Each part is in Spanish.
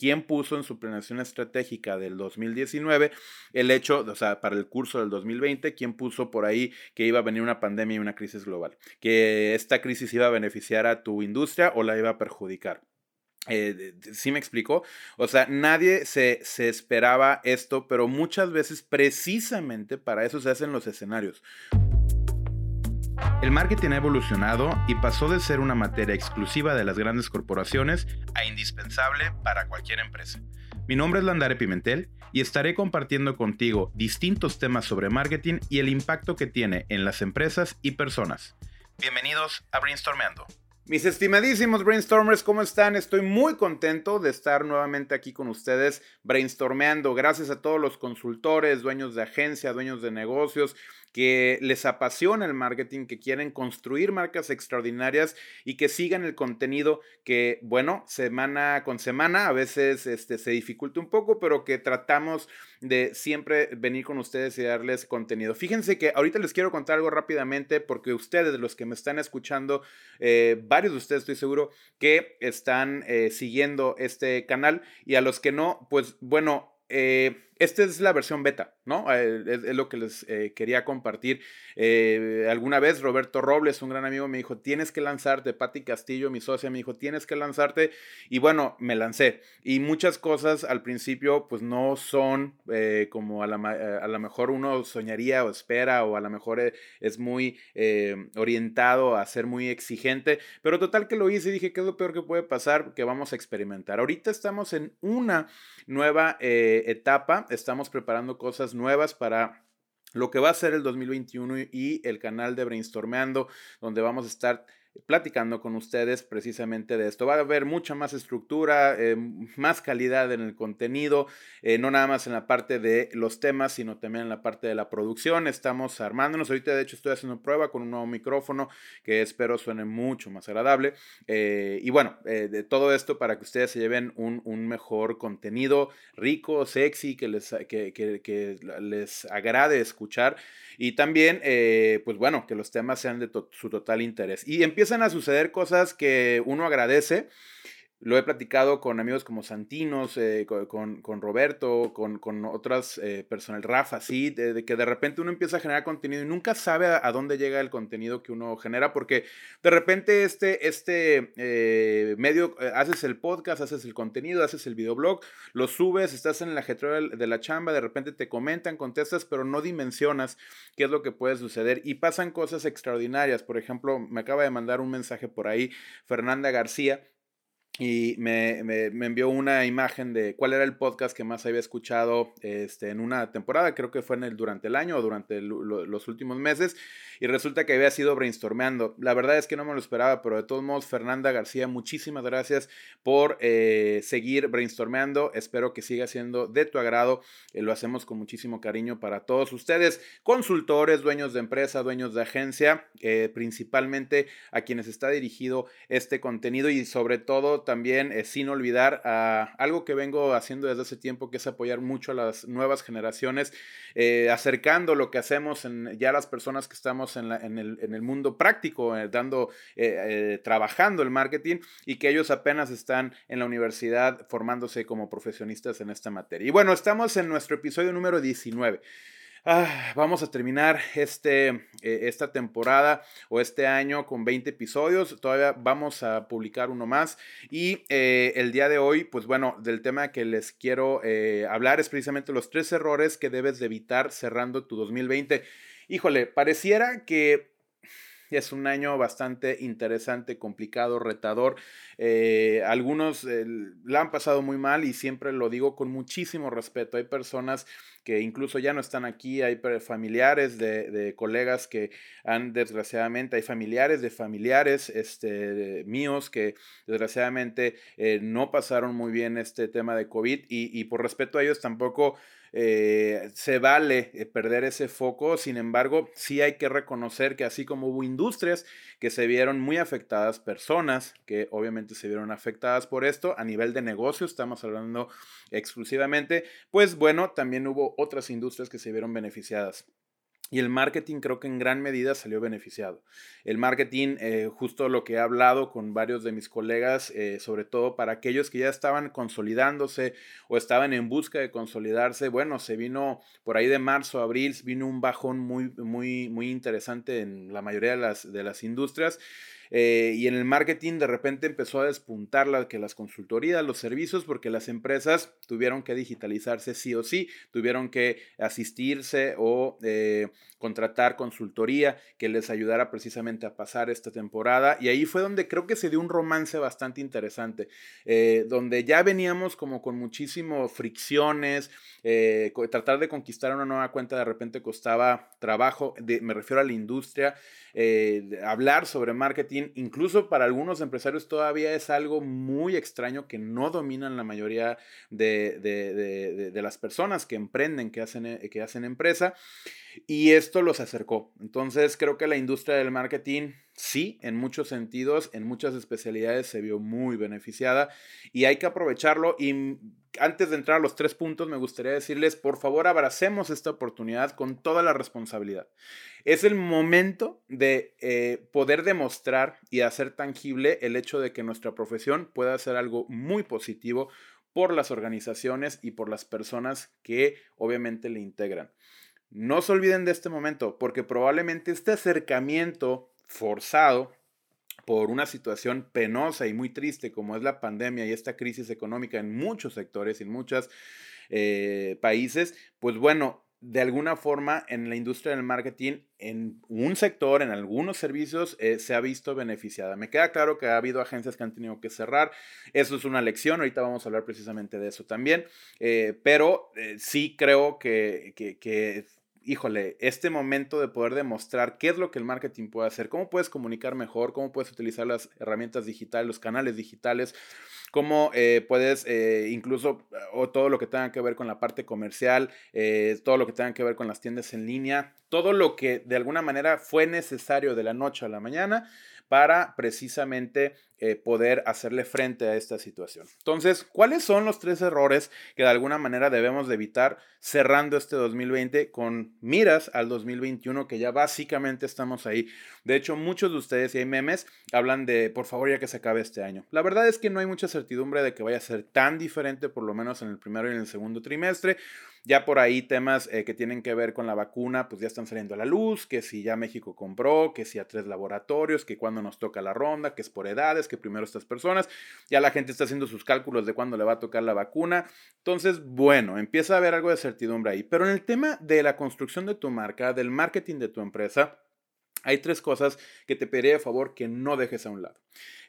quién puso en su planeación estratégica del 2019 el hecho, o sea, para el curso del 2020, quién puso por ahí que iba a venir una pandemia y una crisis global, que esta crisis iba a beneficiar a tu industria o la iba a perjudicar. Eh, ¿Sí me explico? O sea, nadie se, se, esperaba esto, pero muchas veces precisamente para eso se hacen los escenarios. El marketing ha evolucionado y pasó de ser una materia exclusiva de las grandes corporaciones a indispensable para cualquier empresa. Mi nombre es Landare Pimentel y estaré compartiendo contigo distintos temas sobre marketing y el impacto que tiene en las empresas y personas. Bienvenidos a Brainstormeando. Mis estimadísimos brainstormers, ¿cómo están? Estoy muy contento de estar nuevamente aquí con ustedes brainstormeando. Gracias a todos los consultores, dueños de agencia, dueños de negocios que les apasiona el marketing, que quieren construir marcas extraordinarias y que sigan el contenido que, bueno, semana con semana a veces este, se dificulta un poco, pero que tratamos de siempre venir con ustedes y darles contenido. Fíjense que ahorita les quiero contar algo rápidamente porque ustedes, los que me están escuchando, eh, varios de ustedes estoy seguro que están eh, siguiendo este canal y a los que no, pues bueno, eh, esta es la versión beta, ¿no? Eh, es, lo que les eh, quería compartir. Eh, alguna vez Roberto Robles, un gran amigo, me dijo, tienes que lanzarte. Patti Castillo, mi socia, me dijo, tienes que lanzarte. Y bueno, me lancé. Y muchas cosas al principio, pues no son como a la, a lo mejor uno soñaría o espera, o a lo mejor es muy orientado a ser muy exigente. Pero total que lo hice y dije, ¿qué es lo peor que puede pasar? Que vamos a experimentar. Ahorita estamos en una nueva etapa estamos preparando cosas nuevas para lo que va a ser el 2021 y el canal de Brainstormeando, donde vamos a estar platicando con ustedes precisamente de esto. Va a haber mucha más estructura, eh, más calidad en el contenido, eh, no nada más en la parte de los temas, sino también en la parte de la producción. Estamos armándonos. Ahorita, de hecho, estoy haciendo prueba con un nuevo micrófono que espero suene mucho más agradable. Eh, y bueno, de todo esto para que ustedes se lleven un, mejor contenido rico, sexy, que les, que, que les agrade escuchar. Y también, pues bueno, que los temas sean de su total interés. Y empiezan a suceder cosas que uno agradece lo he platicado con amigos como Santinos, eh, con, con, Roberto, con, con otras eh, personas, Rafa, sí, de, que de repente uno empieza a generar contenido y nunca sabe a, dónde llega el contenido que uno genera, porque de repente este, este eh, medio, haces el podcast, haces el contenido, haces el videoblog, lo subes, estás en la ajetreo de la chamba, de repente te comentan, contestas, pero no dimensionas qué es lo que puede suceder y pasan cosas extraordinarias. Por ejemplo, me acaba de mandar un mensaje por ahí Fernanda García y me, me, me, envió una imagen de cuál era el podcast que más había escuchado este, en una temporada, creo que fue en el, durante el año o durante los últimos meses, y resulta que había sido brainstormeando. La verdad es que no me lo esperaba, pero de todos modos, Fernanda García, muchísimas gracias por eh, seguir brainstormeando. Espero que siga siendo de tu agrado. Eh, lo hacemos con muchísimo cariño para todos ustedes, consultores, dueños de empresa, dueños de agencia, eh, principalmente a quienes está dirigido este contenido y sobre todo también, eh, sin olvidar, a algo que vengo haciendo desde hace tiempo, que es apoyar mucho a las nuevas generaciones, eh, acercando lo que hacemos en ya las personas que estamos en, el, mundo práctico, eh, dando, trabajando el marketing y que ellos apenas están en la universidad formándose como profesionistas en esta materia. Y bueno, estamos en nuestro episodio número 19. Ah, vamos a terminar este, eh, esta temporada o este año con 20 episodios. Todavía vamos a publicar uno más. Y eh, el día de hoy, pues bueno, del tema que les quiero eh, hablar es precisamente los tres errores que debes de evitar cerrando tu 2020. Híjole, pareciera que es un año bastante interesante, complicado, retador. Eh, algunos eh, la han pasado muy mal y siempre lo digo con muchísimo respeto. Hay personas que incluso ya no están aquí, hay familiares de, colegas que han desgraciadamente, hay familiares de familiares este, míos que desgraciadamente eh, no pasaron muy bien este tema de COVID y, y por respeto a ellos tampoco eh, se vale eh, perder ese foco, sin embargo, sí hay que reconocer que así como hubo industrias que se vieron muy afectadas, personas que obviamente se vieron afectadas por esto, a nivel de negocio estamos hablando exclusivamente, pues bueno, también hubo otras industrias que se vieron beneficiadas. Y el marketing creo que en gran medida salió beneficiado. El marketing, eh, justo lo que he hablado con varios de mis colegas, eh, sobre todo para aquellos que ya estaban consolidándose o estaban en busca de consolidarse, bueno, se vino por ahí de marzo abril, vino un bajón muy, muy, muy interesante en la mayoría de las, de las industrias. Eh, y en el marketing de repente empezó a despuntar la, que las consultorías, los servicios, porque las empresas tuvieron que digitalizarse sí o sí, tuvieron que asistirse o eh, contratar consultoría que les ayudara precisamente a pasar esta temporada. Y ahí fue donde creo que se dio un romance bastante interesante, eh, donde ya veníamos como con muchísimas fricciones, tratar de conquistar una nueva cuenta de repente costaba trabajo, me refiero a la industria, hablar sobre marketing incluso para algunos empresarios todavía es algo muy extraño que no dominan la mayoría de, las personas que emprenden, que hacen, eh, que hacen empresa. Y esto los acercó. Entonces creo que la industria del marketing, sí, en muchos sentidos, en muchas especialidades se vio muy beneficiada y hay que aprovecharlo. Y antes de entrar a los tres puntos, me gustaría decirles, por favor, abracemos esta oportunidad con toda la responsabilidad. Es el momento de eh, poder demostrar y hacer tangible el hecho de que nuestra profesión pueda ser algo muy positivo por las organizaciones y por las personas que obviamente le integran. No se olviden de este momento, porque probablemente este acercamiento forzado por una situación penosa y muy triste como es la pandemia y esta crisis económica en muchos sectores, en muchos eh, países, pues bueno, de alguna forma en la industria del marketing, en un sector, en algunos servicios, eh, se ha visto beneficiada. Me queda claro que ha habido agencias que han tenido que cerrar. Eso es una lección. Ahorita vamos a hablar precisamente de eso también. Eh, pero sí creo que, que, que híjole, este momento de poder demostrar qué es lo que el marketing puede hacer, cómo puedes comunicar mejor, cómo puedes utilizar las herramientas digitales, los canales digitales, cómo eh, puedes eh, incluso, o todo lo que tenga que ver con la parte comercial, eh, todo lo que tenga que ver con las tiendas en línea, todo lo que de alguna manera fue necesario de la noche a la mañana para precisamente eh, poder hacerle frente a esta situación. Entonces, ¿cuáles son los tres errores que de alguna manera debemos de evitar cerrando este 2020 con miras al 2021 que ya básicamente estamos ahí? De hecho, muchos de ustedes y hay memes hablan de, por favor, ya que se acabe este año. La verdad es que no hay mucha certidumbre de que vaya a ser tan diferente, por lo menos en el primero y en el segundo trimestre. Ya por ahí temas eh, que tienen que ver con la vacuna, pues ya están saliendo a la luz, que si ya México compró, que si a tres laboratorios, que cuando nos toca la ronda, que es por edades, que primero estas personas, ya la gente está haciendo sus cálculos de cuándo le va a tocar la vacuna. Entonces, bueno, empieza a haber algo de certidumbre ahí. Pero en el tema de la construcción de tu marca, del marketing de tu empresa, hay tres cosas que te pediría de favor que no dejes a un lado.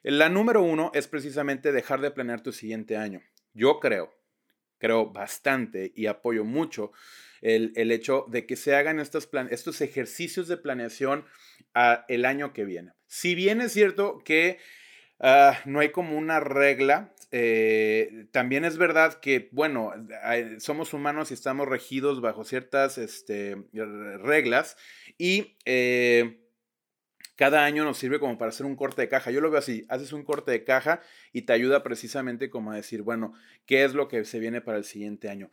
La número uno es precisamente dejar de planear tu siguiente año. Yo creo, creo bastante y apoyo mucho el, hecho de que se hagan estos, plan, estos ejercicios de planeación a el año que viene. Si bien es cierto que ah, no hay como una regla, eh, también es verdad que, bueno, somos humanos y estamos regidos bajo ciertas este, reglas y... Eh, cada año nos sirve como para hacer un corte de caja. Yo lo veo así, haces un corte de caja y te ayuda precisamente como a decir, bueno, ¿qué es lo que se viene para el siguiente año?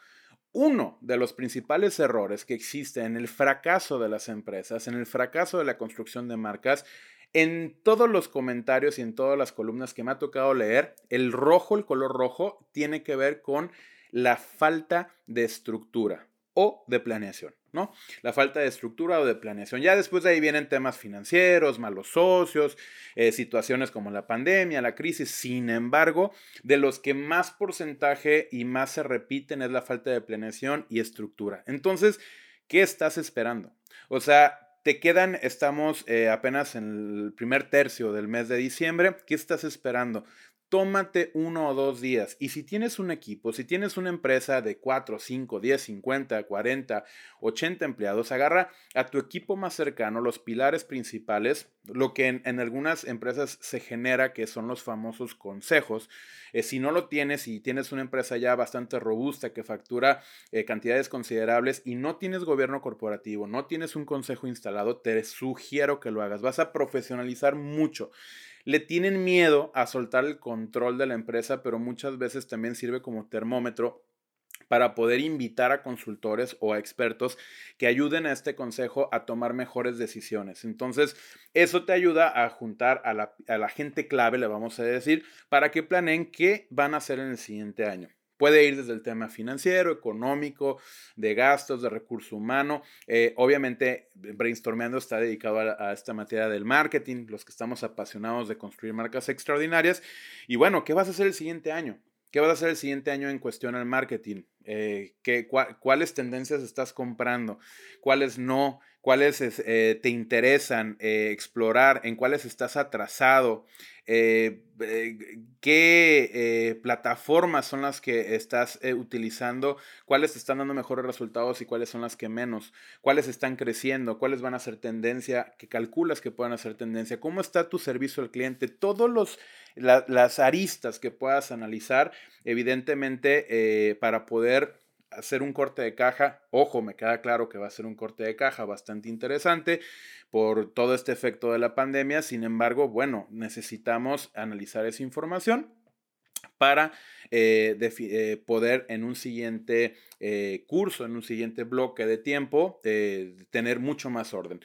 Uno de los principales errores que existe en el fracaso de las empresas, en el fracaso de la construcción de marcas, en todos los comentarios y en todas las columnas que me ha tocado leer, el rojo, el color rojo, tiene que ver con la falta de estructura o de planeación. ¿no? La falta de estructura o de planeación. Ya después de ahí vienen temas financieros, malos socios, eh, situaciones como la pandemia, la crisis. Sin embargo, de los que más porcentaje y más se repiten es la falta de planeación y estructura. Entonces, ¿qué estás esperando? O sea, te quedan, estamos eh, apenas en el primer tercio del mes de diciembre. ¿Qué estás esperando? Tómate uno o dos días. Y si tienes un equipo, si tienes una empresa de 4, 5, 10, 50, 40, 80 empleados, agarra a tu equipo más cercano, los pilares principales, lo que en, algunas empresas se genera, que son los famosos consejos. Eh, si no lo tienes y tienes una empresa ya bastante robusta que factura eh, cantidades considerables y no tienes gobierno corporativo, no tienes un consejo instalado, te sugiero que lo hagas. Vas a profesionalizar mucho le tienen miedo a soltar el control de la empresa, pero muchas veces también sirve como termómetro para poder invitar a consultores o a expertos que ayuden a este consejo a tomar mejores decisiones. Entonces, eso te ayuda a juntar a la, gente clave, le vamos a decir, para que planeen qué van a hacer en el siguiente año. Puede ir desde el tema financiero, económico, de gastos, de recurso humano. Eh, obviamente, Brainstormeando está dedicado a, esta materia del marketing, los que estamos apasionados de construir marcas extraordinarias. Y bueno, ¿qué vas a hacer el siguiente año? ¿Qué vas a hacer el siguiente año en cuestión al marketing? Eh, ¿Cuáles tendencias estás comprando? ¿Cuáles no? ¿Cuáles eh, te interesan eh, explorar? ¿En cuáles estás atrasado? Eh, qué plataformas son las que estás utilizando, cuáles te están dando mejores resultados y cuáles son las que menos, cuáles están creciendo, cuáles van a ser tendencia, que calculas que puedan hacer tendencia, cómo está tu servicio al cliente, todos los las aristas que puedas analizar, evidentemente, para poder hacer un corte de caja. Ojo, me queda claro que va a ser un corte de caja bastante interesante por todo este efecto de la pandemia. Sin embargo, bueno, necesitamos analizar esa información para eh, eh, poder en un siguiente eh, curso, en un siguiente bloque de tiempo, tener mucho más orden.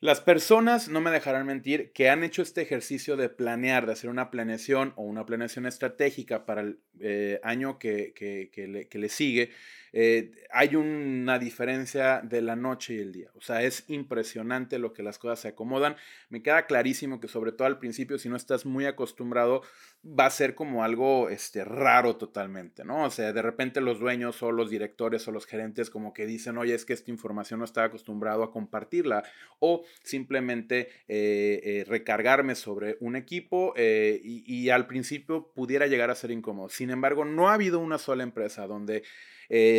Las personas, no me dejarán mentir, que han hecho este ejercicio de planear, de hacer una planeación o una planeación estratégica para el año que, le, que, le, sigue, eh, hay una diferencia de la noche y el día. O sea, es impresionante lo que las cosas se acomodan. Me queda clarísimo que sobre todo al principio, si no estás muy acostumbrado, va a ser como algo este, raro totalmente, ¿no? O sea, de repente los dueños o los directores o los gerentes como que dicen, oye, es que esta información no estaba acostumbrado a compartirla. O simplemente eh, eh, recargarme sobre un equipo y, al principio pudiera llegar a ser incómodo. Sin embargo, no ha habido una sola empresa donde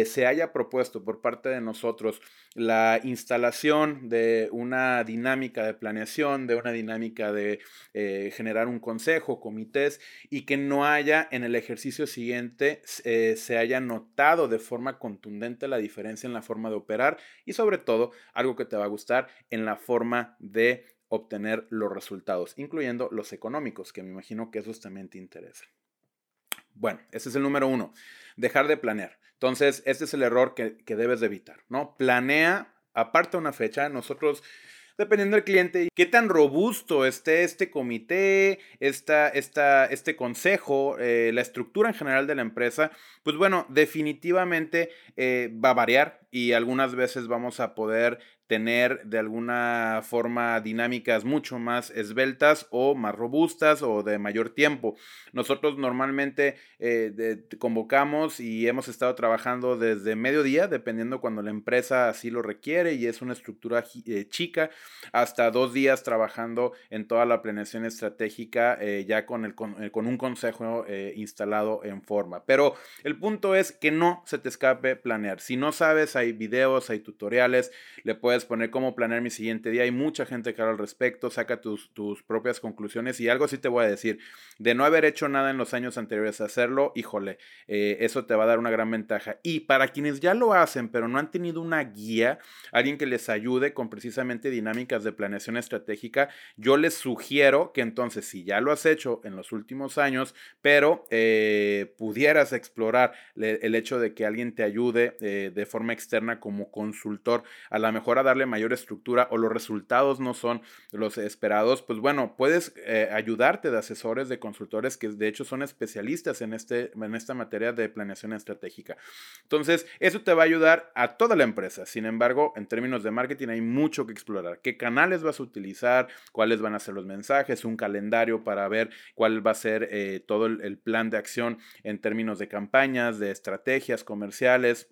se haya propuesto por parte de nosotros la instalación de una dinámica de planeación, de una dinámica de eh, generar un consejo, comités, y que no haya en el ejercicio siguiente eh, se haya notado de forma contundente la diferencia en la forma de operar y sobre todo, algo que te va a gustar, en la forma de obtener los resultados, incluyendo los económicos, que me imagino que esos también te interesan. Bueno, ese es el número uno, dejar de planear. Entonces, este es el error que, debes de evitar, ¿no? Planea, aparte una fecha, nosotros dependiendo del cliente, qué tan robusto esté este comité, este consejo, eh, la estructura en general de la empresa, pues bueno, definitivamente eh, va a variar y algunas veces vamos a poder tener de alguna forma dinámicas mucho más esbeltas o más robustas o de mayor tiempo. Nosotros normalmente eh, convocamos y hemos estado trabajando desde mediodía, dependiendo cuando la empresa así lo requiere y es una estructura eh, chica, hasta dos días trabajando en toda la planeación estratégica eh, ya con, el, con, con un consejo instalado en forma. Pero el punto es que no se te escape planear. Si no sabes, hay videos, hay tutoriales, le puedes poner cómo planear mi siguiente día. Hay mucha gente que habla al respecto, saca tus, tus propias conclusiones y algo sí te voy a decir. De no haber hecho nada en los años anteriores a hacerlo, híjole, eh, eso te va a dar una gran ventaja. Y para quienes ya lo hacen, pero no han tenido una guía, alguien que les ayude con precisamente dinámicas de planeación estratégica, yo les sugiero que entonces, si ya lo has hecho en los últimos años, pero eh, pudieras explorar el hecho de que alguien te ayude eh, de forma externa como consultor, a lo mejor darle mayor estructura o los resultados no son los esperados, pues bueno, puedes eh, ayudarte de asesores, de consultores que de hecho son especialistas en, este, en esta materia de planeación estratégica. Entonces, eso te va a ayudar a toda la empresa. Sin embargo, en términos de marketing hay mucho que explorar. ¿Qué canales vas a utilizar? ¿Cuáles van a ser los mensajes? Un calendario para ver cuál va a ser eh, todo el plan de acción en términos de campañas, de estrategias comerciales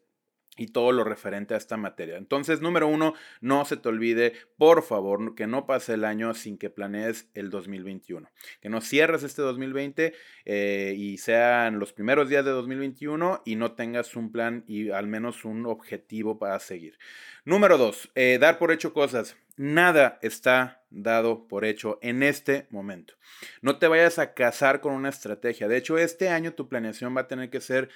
y todo lo referente a esta materia. Entonces, número uno, no se te olvide, por favor, que no pase el año sin que planees el 2021. Que no cierres este 2020 eh, y sean los primeros días de 2021 y no tengas un plan y al menos un objetivo para seguir. Número dos, eh, dar por hecho cosas. Nada está dado por hecho en este momento. No te vayas a casar con una estrategia. De hecho, este año tu planeación va a tener que ser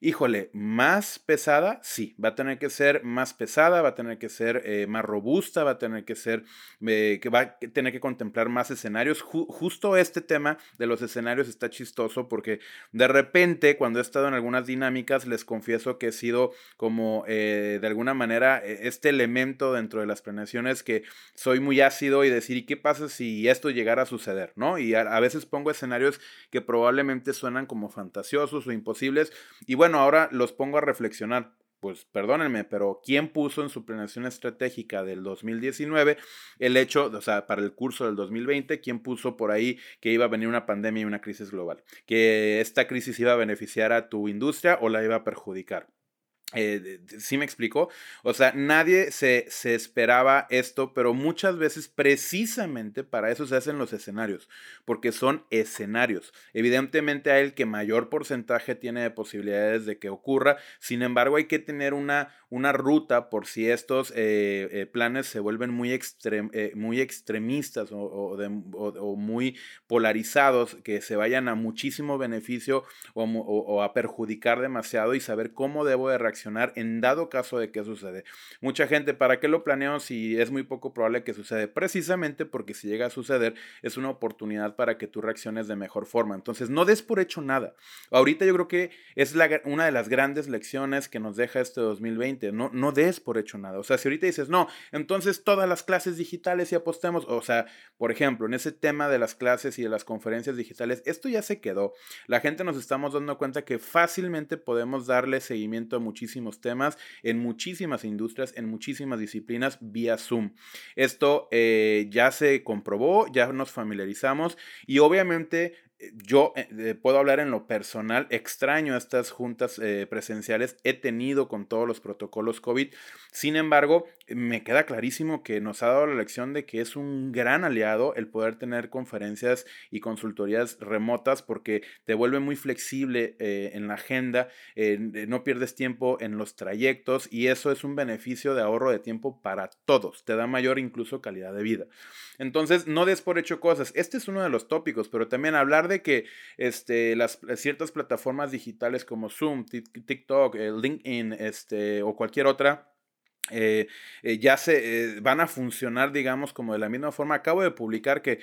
Híjole, más pesada, sí, va a tener que ser más pesada, va a tener que ser eh, más robusta, va a tener que ser, eh, que va a tener que contemplar más escenarios. justo este tema de los escenarios está chistoso porque de repente cuando he estado en algunas dinámicas les confieso que he sido como eh, de alguna manera este elemento dentro de las planeaciones que soy muy ácido y decir, ¿y qué pasa si esto llegara a suceder? ¿No? Y a, a veces pongo escenarios que probablemente suenan como fantasiosos o imposibles y bueno, bueno, ahora los pongo a reflexionar. Pues perdónenme, pero ¿quién puso en su planeación estratégica del 2019 el hecho, o sea, para el curso del 2020, quién puso por ahí que iba a venir una pandemia y una crisis global? Que esta crisis iba a beneficiar a tu industria o la iba a perjudicar. Eh, ¿Sí me explicó? O sea, nadie se, se, esperaba esto, pero muchas veces precisamente para eso se hacen los escenarios, porque son escenarios. Evidentemente hay el que mayor porcentaje tiene de posibilidades de que ocurra, sin embargo hay que tener una, una ruta por si estos eh, eh, planes se vuelven muy, muy extremistas o, o, muy polarizados, que se vayan a muchísimo beneficio o, a perjudicar demasiado y saber cómo debo de reaccionar en dado caso de que sucede. Mucha gente, ¿para qué lo planeo si es muy poco probable que suceda? Precisamente porque si llega a suceder es una oportunidad para que tú reacciones de mejor forma. Entonces, no des por hecho nada. Ahorita yo creo que es la, una de las grandes lecciones que nos deja este 2020. No, no des por hecho nada. O sea, si ahorita dices, no, entonces todas las clases digitales y apostemos, o sea, por ejemplo, en ese tema de las clases y de las conferencias digitales, esto ya se quedó. La gente nos estamos dando cuenta que fácilmente podemos darle seguimiento a muchísimas temas, en muchísimas industrias, en muchísimas disciplinas vía Zoom. Esto eh, ya se comprobó, ya nos familiarizamos y obviamente yo eh, puedo hablar en lo personal, extraño estas juntas presenciales, he tenido con todos los protocolos COVID, sin embargo, me queda clarísimo que nos ha dado la lección de que es un gran aliado el poder tener conferencias y consultorías remotas porque te vuelve muy flexible en la agenda, no pierdes tiempo en los trayectos y eso es un beneficio de ahorro de tiempo para todos, te da mayor incluso calidad de vida. Entonces, no des por hecho cosas. Este es uno de los tópicos, pero también hablar de que este, las, ciertas plataformas digitales como Zoom, TikTok, eh, LinkedIn este, o cualquier otra, eh, eh, ya se eh, van a funcionar, digamos, como de la misma forma. Acabo de publicar que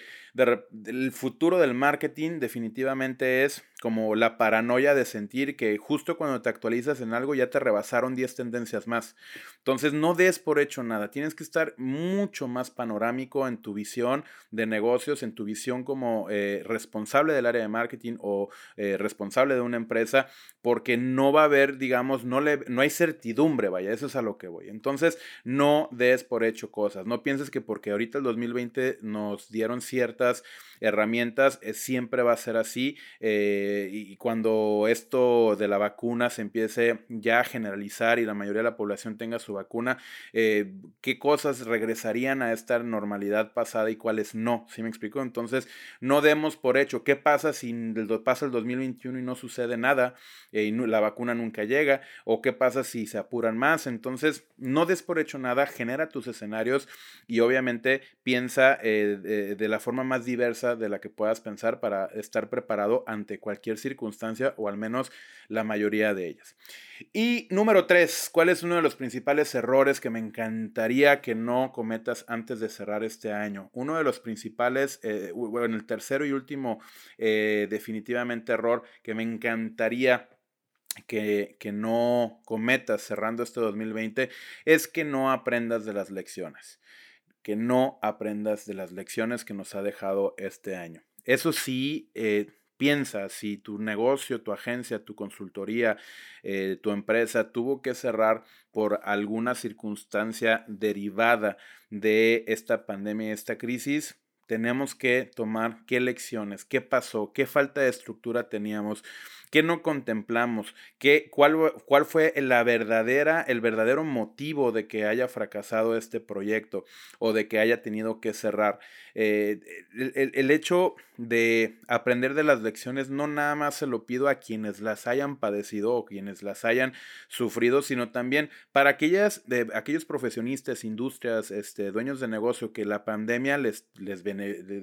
el futuro del marketing definitivamente es como la paranoia de sentir que justo cuando te actualizas en algo ya te rebasaron 10 tendencias más. Entonces no des por hecho nada, tienes que estar mucho más panorámico en tu visión de negocios, en tu visión como responsable del área de marketing o responsable de una empresa, porque no va a haber, digamos, no, le, no hay certidumbre, vaya, eso es a lo que voy. Entonces, entonces, no des por hecho cosas. No pienses que porque ahorita el 2020 nos dieron ciertas herramientas, eh, siempre va a ser así. Eh, y cuando esto de la vacuna se empiece ya a generalizar y la mayoría de la población tenga su vacuna, eh, ¿qué cosas regresarían a esta normalidad pasada y cuáles no? ¿Sí me explico? Entonces, no demos por hecho. ¿Qué pasa si pasa el 2021 y no sucede nada y la vacuna nunca llega? ¿O qué pasa si se apuran más? Entonces, no des por hecho nada, genera tus escenarios y obviamente piensa de, la forma más diversa de la que puedas pensar para estar preparado ante cualquier circunstancia o al menos la mayoría de ellas. Y número tres, ¿cuál es uno de los principales errores que me encantaría que no cometas antes de cerrar este año? Uno de los principales, eh, bueno, el tercero y último eh, definitivamente error que me encantaría que, no cometas cerrando este 2020 es que no aprendas de las lecciones, que no aprendas de las lecciones que nos ha dejado este año. Eso sí, eh, piensa, si tu negocio, tu agencia, tu consultoría, eh, tu empresa tuvo que cerrar por alguna circunstancia derivada de esta pandemia, esta crisis, tenemos que tomar qué lecciones, qué pasó, qué falta de estructura teníamos, qué no contemplamos, qué, cuál, cuál fue la verdadera, el verdadero motivo de que haya fracasado este proyecto o de que haya tenido que cerrar. Eh, el, el, hecho de aprender de las lecciones no nada más se lo pido a quienes las hayan padecido o quienes las hayan sufrido, sino también para aquellas, de, aquellos profesionistas, industrias, este, dueños de negocio que la pandemia les, les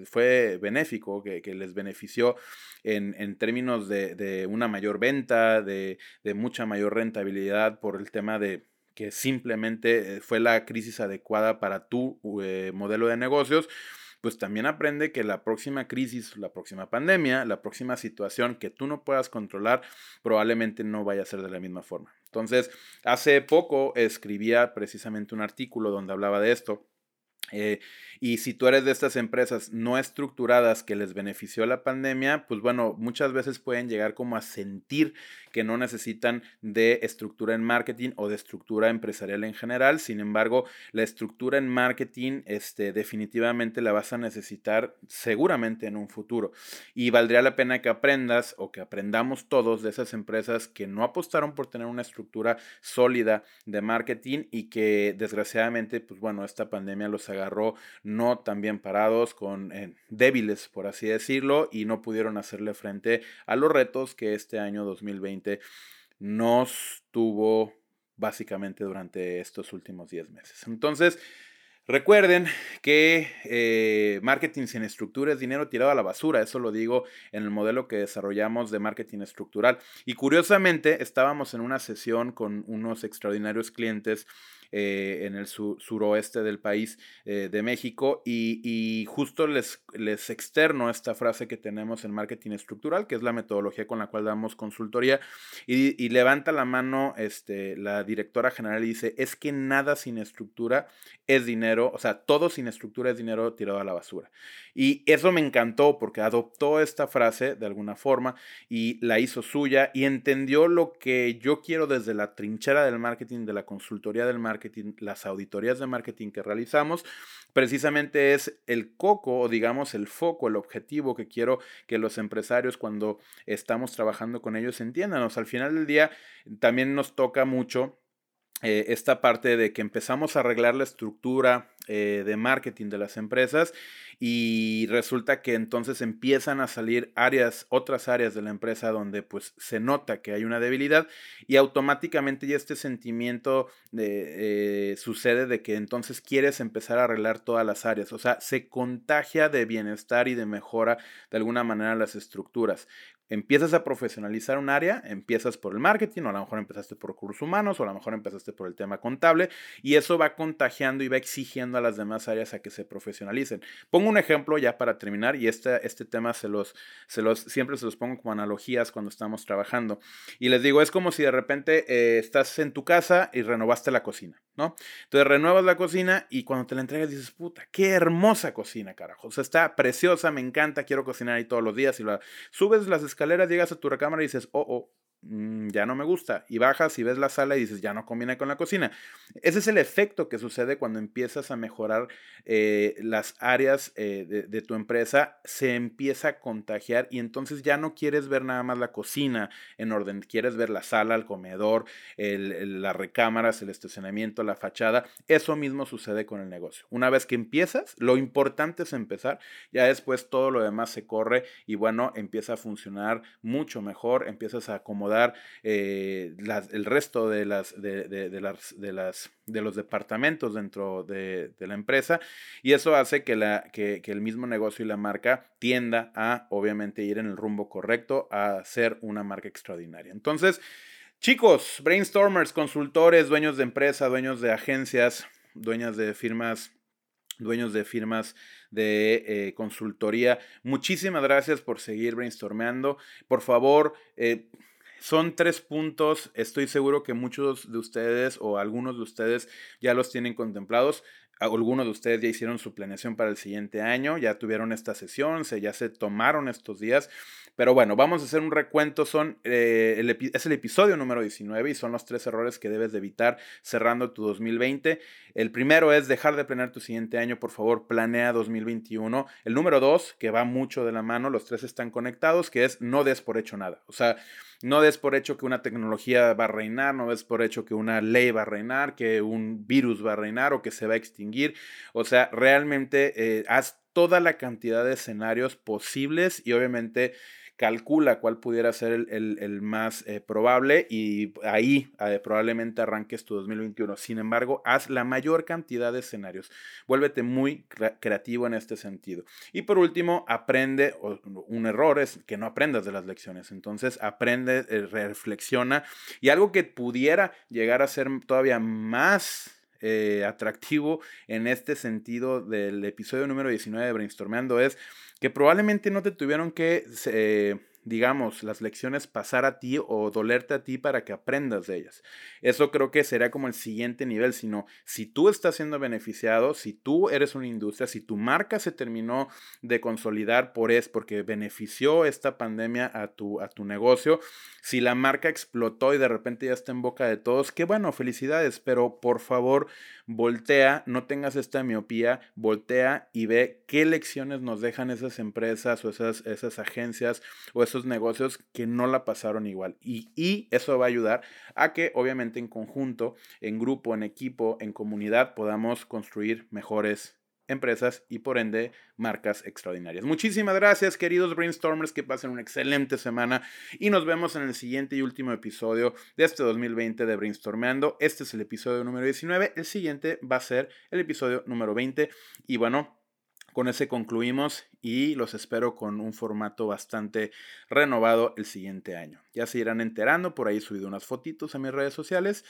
fue benéfico, que, que les benefició en, en términos de, de una una mayor venta, de, de mucha mayor rentabilidad por el tema de que simplemente eh, fue la crisis adecuada para tu eh, modelo de negocios, pues también aprende que la próxima crisis, la próxima pandemia, la próxima situación que tú no puedas controlar, probablemente no vaya a ser de la misma forma. Entonces, hace poco escribía precisamente un artículo donde hablaba de esto eh, y si tú eres de estas empresas no estructuradas que les benefició la pandemia, pues bueno, muchas veces pueden llegar como a sentir que no necesitan de estructura en marketing o de estructura empresarial en general. Sin embargo, la estructura en marketing este, definitivamente la vas a necesitar seguramente en un futuro. Y valdría la pena que aprendas o que aprendamos todos de esas empresas que no apostaron por tener una estructura sólida de marketing y que desgraciadamente, pues bueno, esta pandemia los no tan bien parados, con eh, débiles, por así decirlo, y no pudieron hacerle frente a los retos que este año 2020 nos tuvo básicamente durante estos últimos 10 meses. Entonces, Recuerden que eh, marketing sin estructura es dinero tirado a la basura, eso lo digo en el modelo que desarrollamos de marketing estructural. Y curiosamente estábamos en una sesión con unos extraordinarios clientes eh, en el suroeste del país eh, de México y, justo les, les externo esta frase que tenemos en marketing estructural, que es la metodología con la cual damos consultoría y, levanta la mano este, la directora general y dice, es que nada sin estructura es dinero, o sea, todo sin estructura es dinero tirado a la basura. Y eso me encantó porque adoptó esta frase de alguna forma y la hizo suya y entendió lo que yo quiero desde la trinchera del marketing, de la consultoría del marketing las auditorías de marketing que realizamos, precisamente es el coco o digamos el foco, el objetivo que quiero que los empresarios cuando estamos trabajando con ellos entiendan. Al final del día también nos toca mucho eh, esta parte de que empezamos a arreglar la estructura eh, de marketing de las empresas y resulta que entonces empiezan a salir áreas, otras áreas de la empresa donde pues se nota que hay una debilidad y automáticamente ya este sentimiento de, eh, sucede de que entonces quieres empezar a arreglar todas las áreas, o sea, se contagia de bienestar y de mejora de alguna manera las estructuras empiezas a profesionalizar un área, empiezas por el marketing, o a lo mejor empezaste por recursos humanos, o a lo mejor empezaste por el tema contable, y eso va contagiando y va exigiendo a las demás áreas a que se profesionalicen. Pongo un ejemplo ya para terminar, y este, este tema se los, se los, siempre se los pongo como analogías cuando estamos trabajando. Y les digo, es como si de repente eh, estás en tu casa y renovaste la cocina, ¿no? Entonces renuevas la cocina y cuando te la entregas dices, puta, qué hermosa cocina, carajo. O sea, está preciosa, me encanta, quiero cocinar ahí todos los días y la subes las escaleras llegas a tu recámara y dices, oh, oh, mm, ya no me gusta. Y bajas y ves la sala y dices, ya no combina con la cocina. Ese es el efecto que sucede cuando empiezas a mejorar eh, las áreas eh, de, tu empresa. Se empieza a contagiar y entonces ya no quieres ver nada más la cocina en orden. Quieres ver la sala, el comedor, las recámaras, el estacionamiento, la fachada. Eso mismo sucede con el negocio. Una vez que empiezas, lo importante es empezar. Ya después todo lo demás se corre y bueno, empieza a funcionar mucho mejor. Empiezas a acomodar eh, el resto de, las, de, las, de, las, de los departamentos dentro de, la empresa y eso hace que, la, que, el mismo negocio y la marca tienda a obviamente ir en el rumbo correcto, a ser una marca extraordinaria. Entonces, chicos, brainstormers, consultores, dueños de empresa, dueños de agencias, dueñas de firmas dueños de firmas de eh, consultoría. Muchísimas gracias por seguir brainstormeando. Por favor, eh, son tres puntos, estoy seguro que muchos de ustedes o algunos de ustedes ya los tienen contemplados. Algunos de ustedes ya hicieron su planeación para el siguiente año, ya tuvieron esta sesión, se, ya se tomaron estos días. Pero bueno, vamos a hacer un recuento. Son, eh, el, es el episodio número 19 y son los tres errores que debes de evitar cerrando tu 2020. El primero es dejar de planear tu siguiente año. Por favor, planea 2021. El número dos, que va mucho de la mano, los tres están conectados, que es no des por hecho nada. O sea, no des por hecho que una tecnología va a reinar, no des por hecho que una ley va a reinar, que un virus va a reinar o que se va a extinguir. O sea, realmente eh, haz toda la cantidad de escenarios posibles y obviamente calcula cuál pudiera ser el, más eh, probable y ahí eh, probablemente arranques tu 2021. Sin embargo, haz la mayor cantidad de escenarios. Vuélvete muy creativo en este sentido. Y por último, aprende, un error es que no aprendas de las lecciones. Entonces, aprende, eh, reflexiona y algo que pudiera llegar a ser todavía más atractivo en este sentido del episodio número 19 de Brainstormeando es que probablemente no te tuvieron que, digamos, las lecciones pasar a ti o dolerte a ti para que aprendas de ellas. Eso creo que sería como el siguiente nivel, sino si tú estás siendo beneficiado, si tú eres una industria, si tu marca se terminó de consolidar por es porque benefició esta pandemia a tu, a tu negocio, si la marca explotó y de repente ya está en boca de todos, qué bueno, felicidades, pero por favor, voltea, no tengas esta miopía, voltea y ve qué lecciones nos dejan esas empresas o esas, esas agencias o esos negocios que no la pasaron igual. Y, y eso va a ayudar a que obviamente en conjunto, en grupo, en equipo, en comunidad podamos construir mejores empresas y por ende marcas extraordinarias. Muchísimas gracias queridos brainstormers, que pasen una excelente semana y nos vemos en el siguiente y último episodio de este 2020 de Brainstormeando. Este es el episodio número 19, el siguiente va a ser el episodio número 20 y bueno, con ese concluimos y los espero con un formato bastante renovado el siguiente año. Ya se irán enterando, por ahí he subido unas fotitos a mis redes sociales.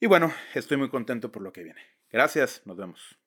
Y bueno, estoy muy contento por lo que viene. Gracias, nos vemos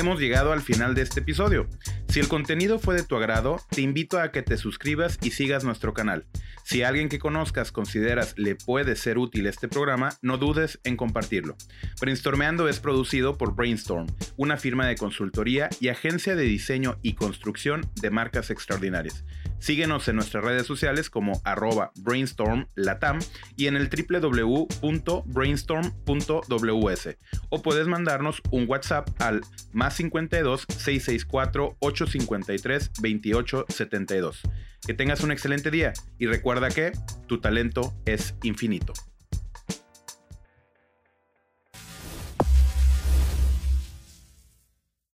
hemos llegado al final de este episodio. Si el contenido fue de tu agrado, te invito a que te suscribas y sigas nuestro canal. Si alguien que conozcas consideras le puede ser útil este programa, no dudes en compartirlo. Brainstormeando es producido por Brainstorm, una firma de consultoría y agencia de diseño y construcción de marcas extraordinarias. Síguenos en nuestras redes sociales como arroba brainstormlatam y en el www.brainstorm.ws o puedes mandarnos un WhatsApp al más 52 664 853 2872. Que tengas un excelente día y recuerda que tu talento es infinito.